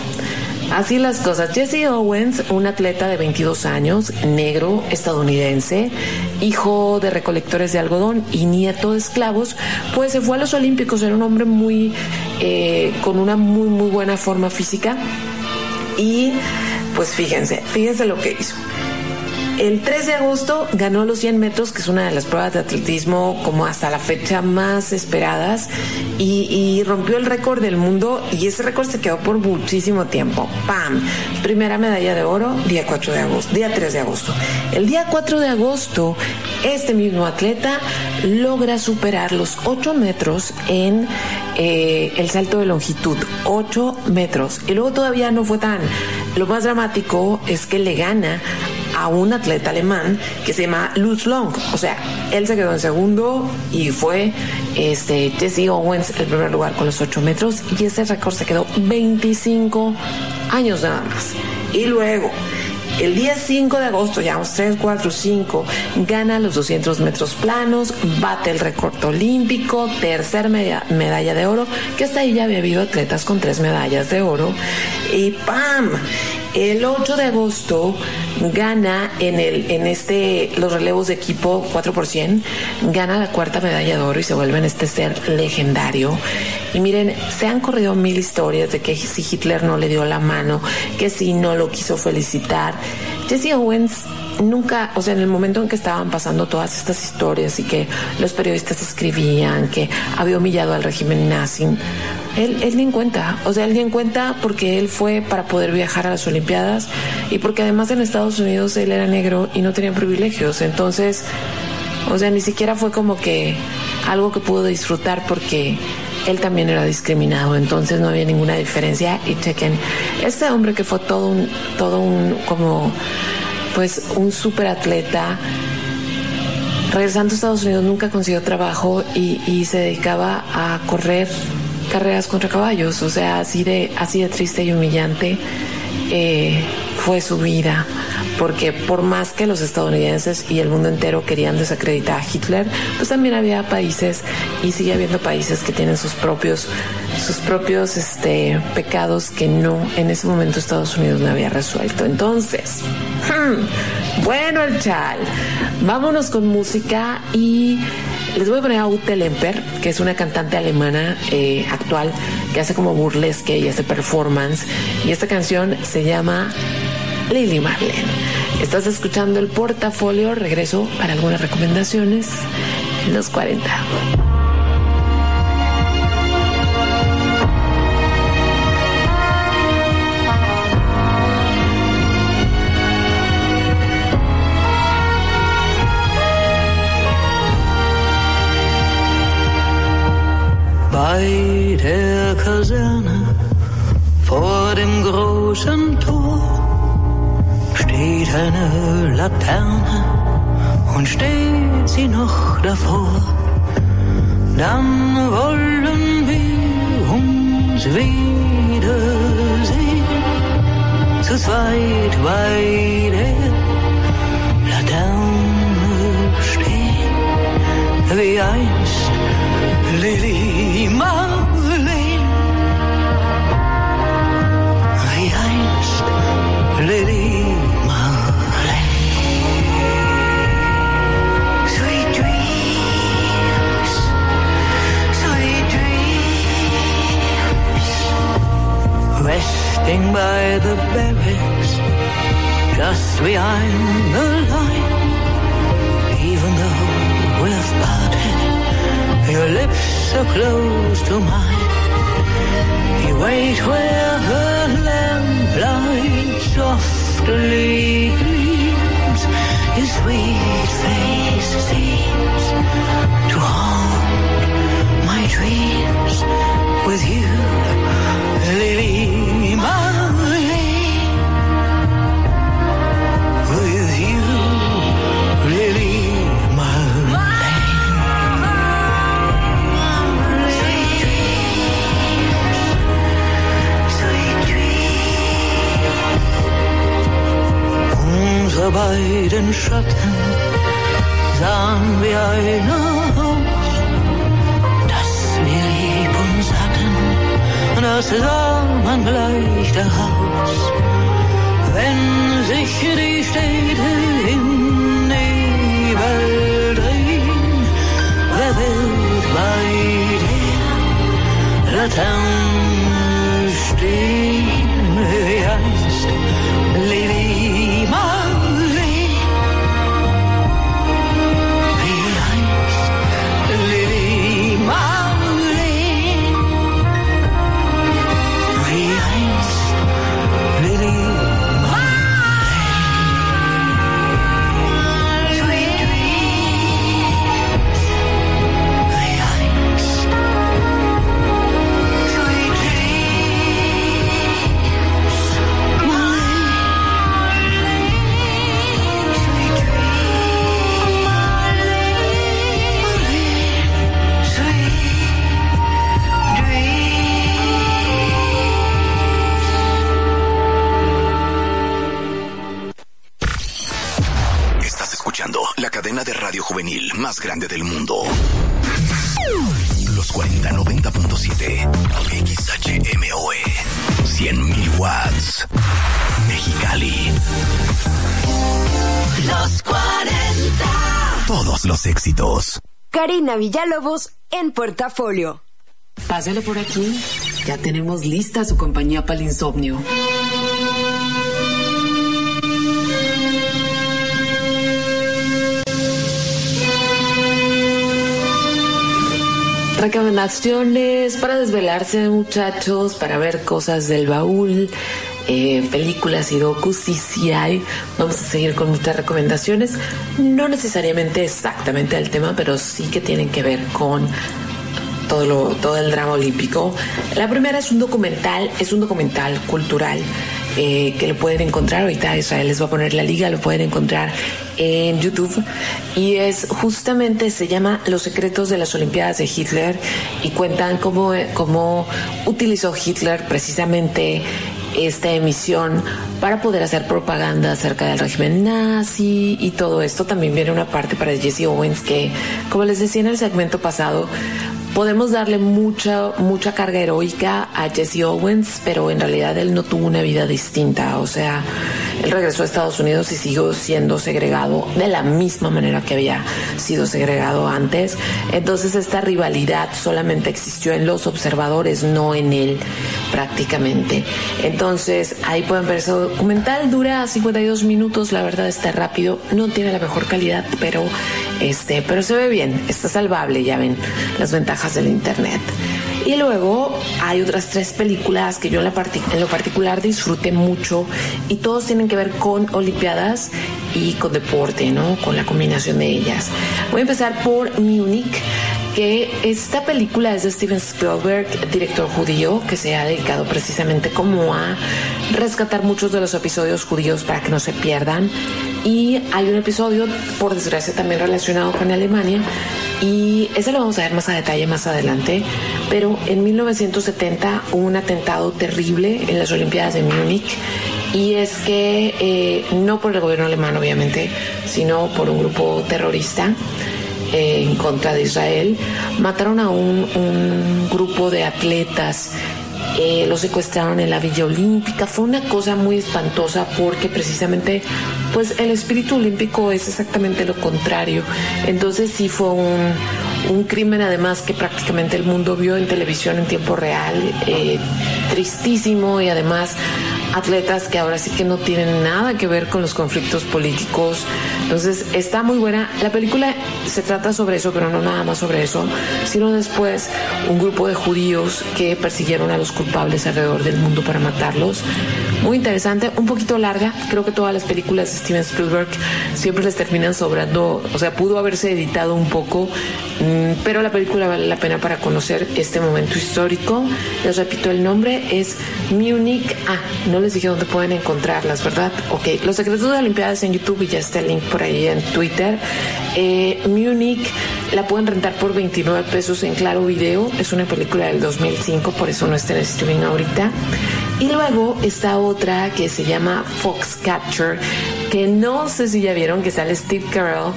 Así las cosas. Jesse Owens, un atleta de 22 años, negro, estadounidense, hijo de recolectores de algodón y nieto de esclavos, pues se fue a los Olímpicos. Era un hombre muy, eh, con una muy, muy buena forma física. Y pues fíjense, fíjense lo que hizo. El 3 de agosto ganó los 100 metros, que es una de las pruebas de atletismo como hasta la fecha más esperadas, y, rompió el récord del mundo y ese récord se quedó por muchísimo tiempo. ¡Pam! Primera medalla de oro, día 4 de agosto, día 3 de agosto. El día 4 de agosto, este mismo atleta logra superar los 8 metros en eh, el salto de longitud, 8 metros. Y luego todavía no fue tan... Lo más dramático es que le gana a un atleta alemán que se llama Lutz Long. O sea, él se quedó en segundo y fue este, Jesse Owens el primer lugar con los 8 metros y ese récord se quedó 25 años nada más. Y luego, el día 5 de agosto, llevamos 3, 4, 5, gana los 200 metros planos, bate el récord olímpico, tercer meda- medalla de oro, que hasta ahí ya había habido atletas con tres medallas de oro. Y ¡pam! El 8 de agosto gana en el en este los relevos de equipo 4 por 100, gana la cuarta medalla de oro y se vuelve en este ser legendario. Y miren, se han corrido mil historias de que si Hitler no le dio la mano, que si no lo quiso felicitar. Jesse Owens nunca, o sea, en el momento en que estaban pasando todas estas historias y que los periodistas escribían que había humillado al régimen nazi, él, él en cuenta, o sea, él ni en cuenta porque él fue para poder viajar a las Olimpiadas y porque además en Estados Unidos él era negro y no tenía privilegios, entonces, o sea, ni siquiera fue como que algo que pudo disfrutar porque él también era discriminado, entonces no había ninguna diferencia. Y chequen, este hombre que fue todo un, todo un, como, pues un super atleta, regresando a Estados Unidos nunca consiguió trabajo y, y se dedicaba a correr carreras contra caballos, o sea, así de, así de triste y humillante eh, fue su vida, porque por más que los estadounidenses y el mundo entero querían desacreditar a Hitler, pues también había países y sigue habiendo países que tienen sus propios, sus propios este, pecados que no en ese momento Estados Unidos no había resuelto. Entonces, hmm, bueno el chal, vámonos con música y les voy a poner a Ute Lemper, que es una cantante alemana eh, actual que hace como burlesque y hace performance. Y esta canción se llama Lily Marlene. Estás escuchando el portafolio. Regreso para algunas recomendaciones en los 40. Bei der Kaserne vor dem großen Tor steht eine Laterne und steht sie noch davor. Dann wollen wir uns wiedersehen, zu zweit bei der Laterne stehen, wie einst resting by the berries, just behind the line, even though we've parted. Your lips are close to mine. You wait where the lamplight softly gleams. Your sweet face seems to haunt my dreams with you, Unsere beiden Schatten sahen wie einer aus, dass wir lieb uns hatten, das sah man gleich daraus. Wenn sich die Städte más grande del mundo. Los 4090.7 XHMOE 100.000 watts. Mexicali. Los 40. Todos los éxitos. Karina Villalobos en portafolio. Pásale por aquí. Ya tenemos lista su compañía para el insomnio. Recomendaciones para desvelarse, muchachos, para ver cosas del baúl, eh, películas y docus, sí, sí hay. Vamos a seguir con muchas recomendaciones, no necesariamente exactamente del tema, pero sí que tienen que ver con todo, lo, todo el drama olímpico. La primera es un documental, es un documental cultural eh, que lo pueden encontrar, ahorita Israel les va a poner la liga, lo pueden encontrar en YouTube y es justamente, se llama Los secretos de las Olimpiadas de Hitler y cuentan cómo, cómo utilizó Hitler precisamente esta emisión para poder hacer propaganda acerca del régimen nazi y todo esto. También viene una parte para Jesse Owens que, como les decía en el segmento pasado, podemos darle mucha, mucha carga heroica a Jesse Owens, pero en realidad él no tuvo una vida distinta. O sea, él regresó a Estados Unidos y siguió siendo segregado de la misma manera que había sido segregado antes. Entonces esta rivalidad solamente existió en los observadores, no en él prácticamente. Entonces ahí pueden ver ese documental, dura 52 minutos, la verdad está rápido, no tiene la mejor calidad, pero este, pero se ve bien, está salvable, ya ven las ventajas del internet. Y luego hay otras tres películas que yo en, lo particular disfruté mucho y todos tienen que ver con Olimpiadas y con deporte, ¿no? Con la combinación de ellas. Voy a empezar por Munich que esta película es de Steven Spielberg, director judío, que se ha dedicado precisamente como a rescatar muchos de los episodios judíos para que no se pierdan. Y hay un episodio, por desgracia, también relacionado con Alemania, y ese lo vamos a ver más a detalle más adelante. Pero en 1970 hubo un atentado terrible en las Olimpiadas de Múnich. Y es que eh, no por el gobierno alemán, obviamente, sino por un grupo terrorista en contra de Israel. Mataron a un, grupo de atletas, eh, los secuestraron en la Villa Olímpica. Fue una cosa muy espantosa porque precisamente pues el espíritu olímpico es exactamente lo contrario. Entonces sí fue un, un crimen además que prácticamente el mundo vio en televisión en tiempo real, eh, tristísimo y además atletas que ahora sí que no tienen nada que ver con los conflictos políticos. Entonces está muy buena. La película se trata sobre eso, pero no nada más sobre eso, sino después un grupo de judíos que persiguieron a los culpables alrededor del mundo para matarlos. Muy interesante, un poquito larga. Creo que todas las películas de Steven Spielberg siempre les terminan sobrando, o sea, pudo haberse editado un poco, mm, pero la película vale la pena para conocer este momento histórico. Les repito el nombre, es Munich. Ah, no les dije dónde pueden encontrarlas, ¿verdad? Ok, Los Secretos de las Olimpiadas en YouTube y ya está el link por ahí en Twitter. Eh, Munich la pueden rentar por 29 pesos en Claro Video. Es una película del 2005, por eso no está en streaming ahorita. Y luego está otra que se llama Foxcatcher, que no sé si ya vieron que sale Steve Carell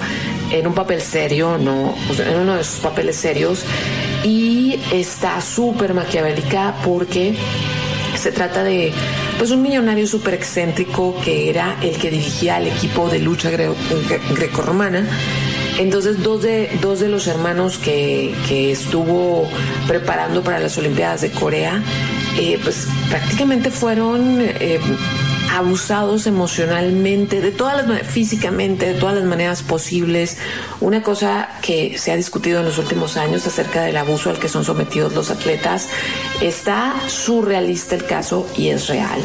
en un papel serio, no, o sea, en uno de sus papeles serios. Y está súper maquiavélica porque se trata de pues un millonario súper excéntrico que era el que dirigía el equipo de lucha gre- gre- grecorromana. Entonces dos de, dos de los hermanos que, que estuvo preparando para las Olimpiadas de Corea, eh, pues prácticamente fueron eh, abusados emocionalmente, de todas las físicamente, de todas las maneras posibles. Una cosa que se ha discutido en los últimos años acerca del abuso al que son sometidos los atletas, está surrealista el caso y es real.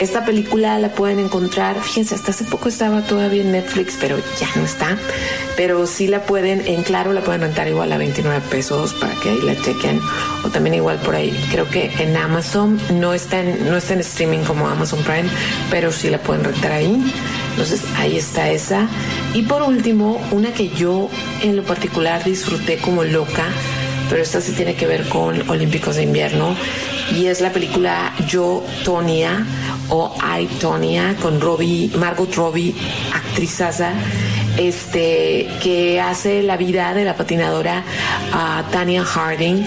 Esta película la pueden encontrar, fíjense, hasta hace poco estaba todavía en Netflix, pero ya no está. Pero sí la pueden, en claro, la pueden rentar igual a 29 pesos para que ahí la chequen. O también igual por ahí, creo que en Amazon no está en, no está en streaming como Amazon Prime, pero sí la pueden rentar ahí. Entonces ahí está esa. Y por último, una que yo en lo particular disfruté como loca, pero esta sí tiene que ver con Olímpicos de Invierno. Y es la película Yo Tonia o I Tonia con Robbie, Margot Robbie, actrizaza, este, que hace la vida de la patinadora ah, Tania Harding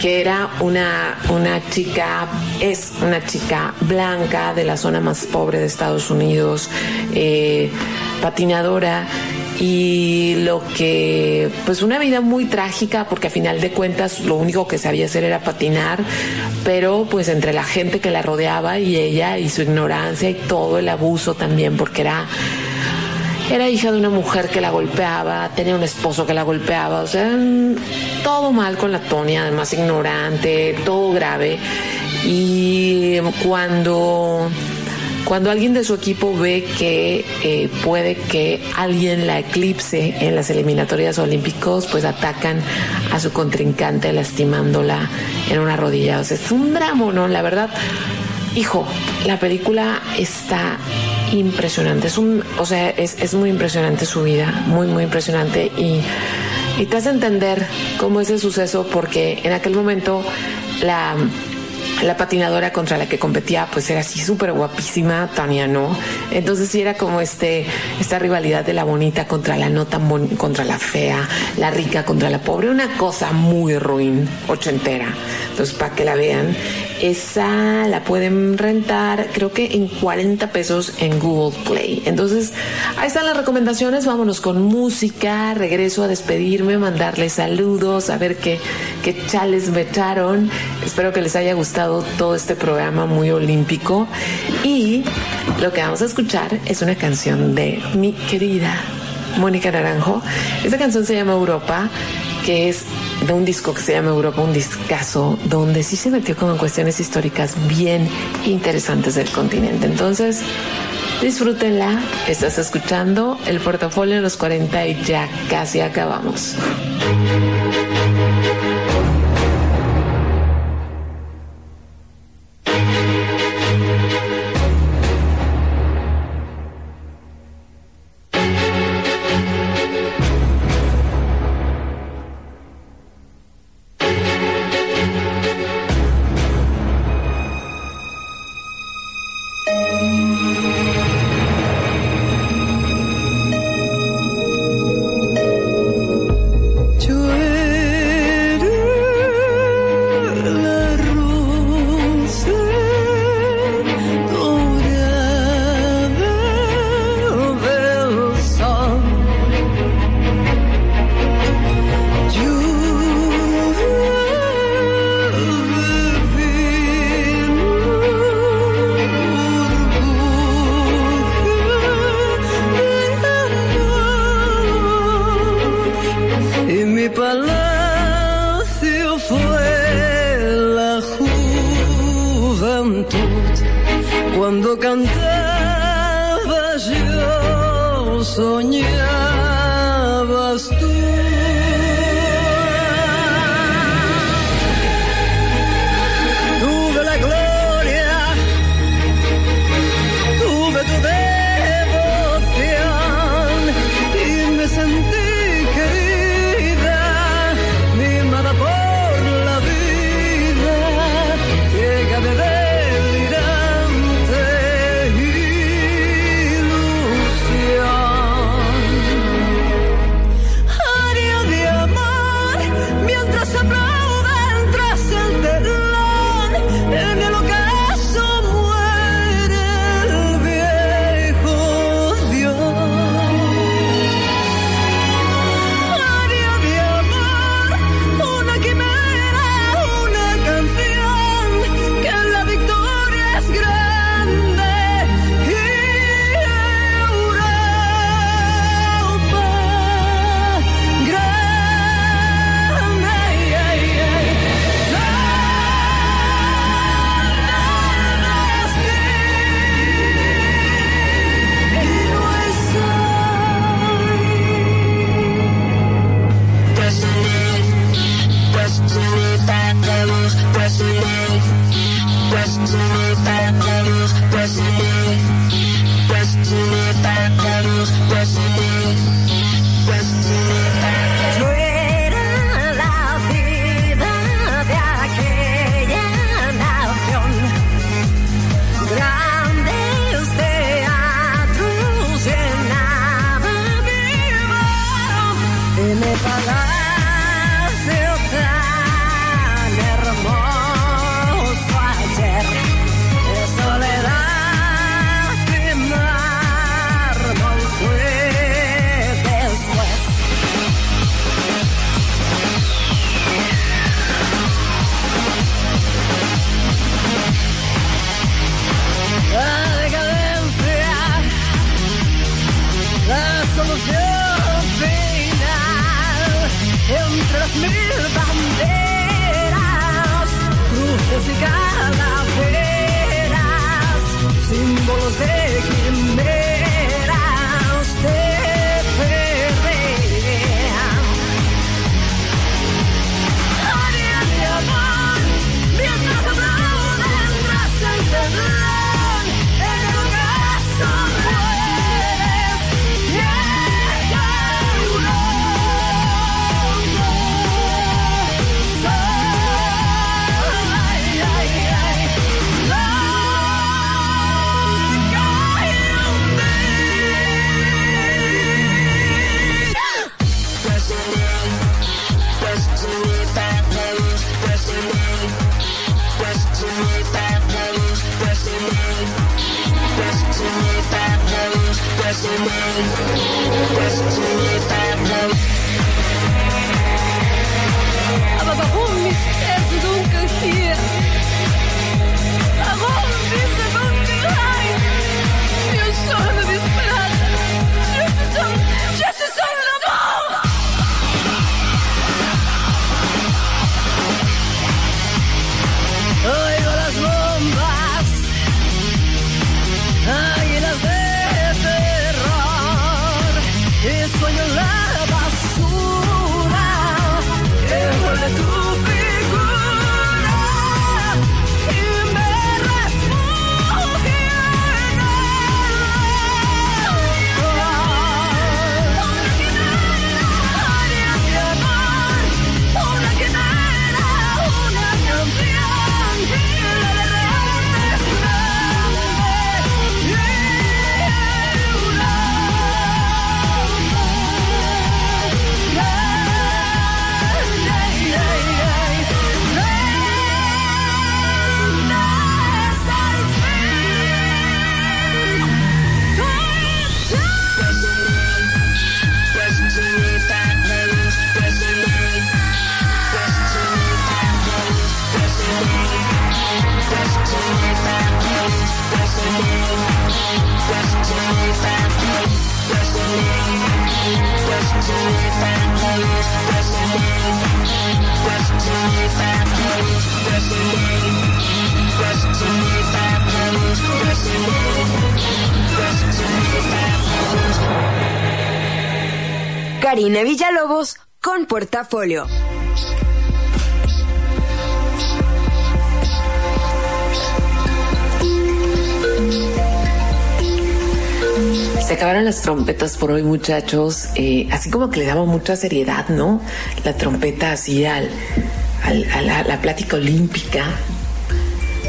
que era una, una chica, es una chica blanca de la zona más pobre de Estados Unidos, eh, patinadora y lo que, pues una vida muy trágica porque a final de cuentas lo único que sabía hacer era patinar, pero pues entre la gente que la rodeaba y ella y su ignorancia y todo el abuso también porque era era hija de una mujer que la golpeaba, tenía un esposo que la golpeaba, o sea, todo mal con la Tonia, además ignorante, todo grave. Y cuando cuando alguien de su equipo ve que eh, puede que alguien la eclipse en las eliminatorias olímpicos, pues atacan a su contrincante lastimándola en una rodilla. O sea, es un drama, ¿no? La verdad, hijo, la película está impresionante. Es un, o sea, es, es muy impresionante su vida, muy, muy impresionante. Y, y te hace entender cómo es el suceso, porque en aquel momento la la patinadora contra la que competía pues era así súper guapísima, Tania, ¿no? Entonces sí era como este, esta rivalidad de la bonita contra la no tan bonita, contra la fea, la rica contra la pobre, una cosa muy ruin, ochentera. Entonces para que la vean, esa la pueden rentar creo que en 40 pesos en Google Play. Entonces ahí están las recomendaciones, vámonos con música, regreso a despedirme, mandarles saludos, a ver qué, qué chales me echaron. Espero que les haya gustado todo este programa muy olímpico. Y lo que vamos a escuchar es una canción de mi querida Mónica Naranjo. Esta canción se llama Europa, que es de un disco que se llama Europa, un discazo, donde sí se metió como en cuestiones históricas bien interesantes del continente. Entonces, disfrútenla. Estás escuchando el portafolio de los 40 y ya casi acabamos. Karina Villalobos con Portafolio. Se acabaron las trompetas por hoy, muchachos. Eh, así como que le daba mucha seriedad, ¿no? La trompeta así al, a la, la plática olímpica.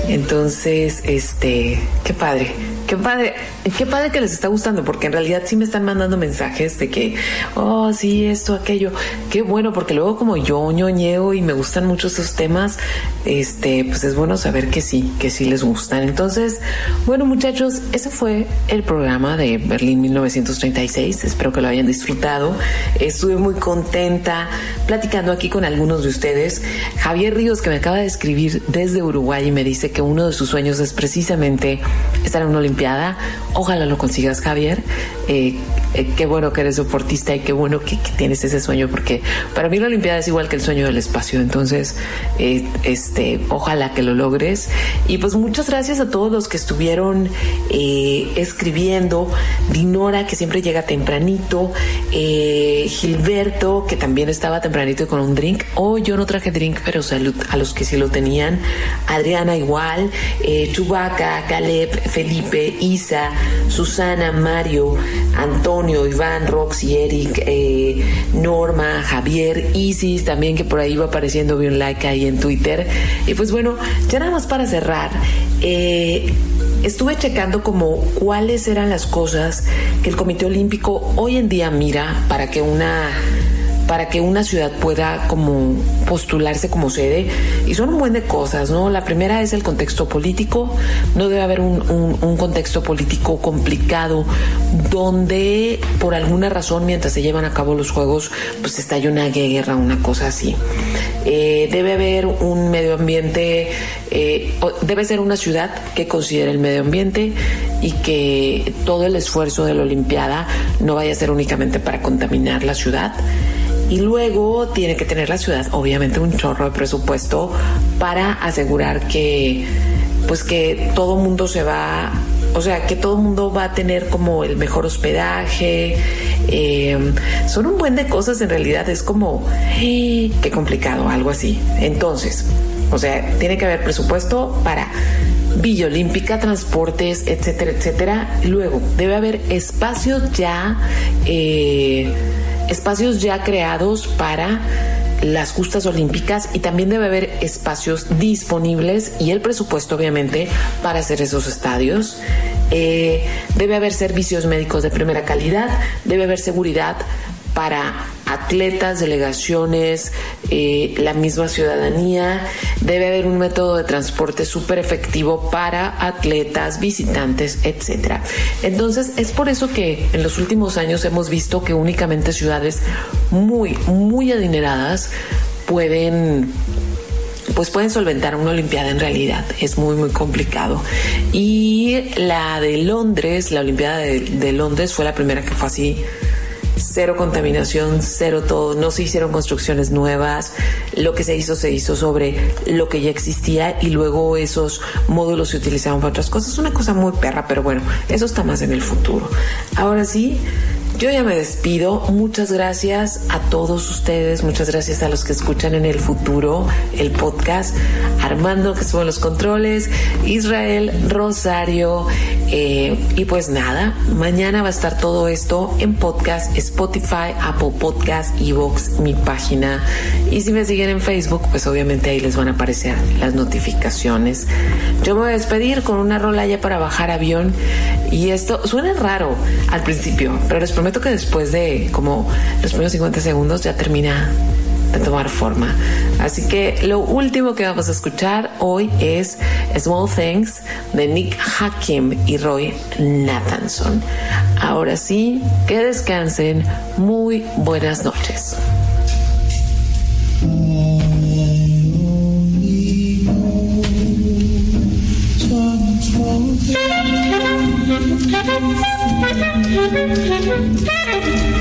Entonces, este, qué padre, qué padre, qué padre que les está gustando, porque en realidad sí me están mandando mensajes de que, oh, sí, esto, aquello. Qué bueno, porque luego como yo ñoñeo y me gustan mucho esos temas, este, pues es bueno saber que sí, que sí les gustan. Entonces, bueno, muchachos, ese fue el programa de Berlín 1936. Espero que lo hayan disfrutado. Estuve muy contenta platicando aquí con algunos de ustedes. Javier Ríos, que me acaba de escribir desde Uruguay y me dice que uno de sus sueños es precisamente estar en una Olimpiada. Ojalá lo consigas, Javier. Eh, eh, qué bueno que eres deportista y qué bueno que, que tienes ese sueño, porque para mí la Olimpiada es igual que el sueño del espacio. Entonces, eh, este, ojalá que lo logres. Y pues muchas gracias a todos los que estuvieron eh, escribiendo. Dinora, que siempre llega tempranito. Eh, Gilberto, que también estaba tempranito y con un drink. Hoy yo no traje drink, pero salud a los que sí lo tenían. Adriana igual. Eh, Chubaca, Caleb, Felipe, Isa, Susana, Mario, Antonio, Iván, Roxy, Eric, eh, Norma, Javier, Isis, también que por ahí va apareciendo, vi un like ahí en Twitter. Y pues bueno, ya nada más para cerrar, eh, estuve checando como cuáles eran las cosas que el Comité Olímpico hoy en día mira para que una para que una ciudad pueda como postularse como sede y son un cosas, ¿no? La primera es el contexto político, no debe haber un, un- contexto político complicado donde por alguna razón mientras se llevan a cabo los juegos pues estalla una guerra, una cosa así. Eh, debe haber un medio ambiente, eh, debe ser una ciudad que considere el medio ambiente y que todo el esfuerzo de la Olimpiada no vaya a ser únicamente para contaminar la ciudad. Y luego tiene que tener la ciudad, obviamente, un chorro de presupuesto para asegurar que, pues que todo mundo se va o sea, que todo mundo va a tener como el mejor hospedaje. eh, son un buen de cosas en realidad. Es como, qué complicado, algo así. Entonces, o sea, tiene que haber presupuesto para Villa Olímpica, transportes, etcétera, etcétera. Luego, debe haber espacios ya, eh, espacios ya creados para las justas olímpicas y también debe haber espacios disponibles y el presupuesto obviamente para hacer esos estadios. Eh, debe haber servicios médicos de primera calidad, debe haber seguridad para atletas, delegaciones, eh, la misma ciudadanía. Debe haber un método de transporte súper efectivo para atletas, visitantes, etcétera. Entonces, es por eso que en los últimos años hemos visto que únicamente ciudades muy, muy adineradas pueden pues pueden solventar una Olimpiada en realidad. Es muy, muy complicado. Y la de Londres, la Olimpiada de, de Londres fue la primera que fue así cero contaminación, cero todo, no se hicieron construcciones nuevas, lo que se hizo se hizo sobre lo que ya existía y luego esos módulos se utilizaban para otras cosas, una cosa muy perra, pero bueno, eso está más en el futuro. Ahora sí, yo ya me despido. Muchas gracias a todos ustedes. Muchas gracias a los que escuchan en el futuro el podcast. Armando, que en los controles. Israel, Rosario. eh, y pues nada, mañana va a estar todo esto en podcast, Spotify, Apple Podcast, Evox, mi página. Y si me siguen en Facebook, pues obviamente ahí les van a aparecer las notificaciones. Yo me voy a despedir con una rola ya para bajar avión. Y esto suena raro al principio, pero les prometo que después de como los primeros 50 segundos ya termina de tomar forma. Así que lo último que vamos a escuchar hoy es Small Things de Nick Hakim y Roy Nathanson. Ahora sí, que descansen. Muy buenas noches. Thank you.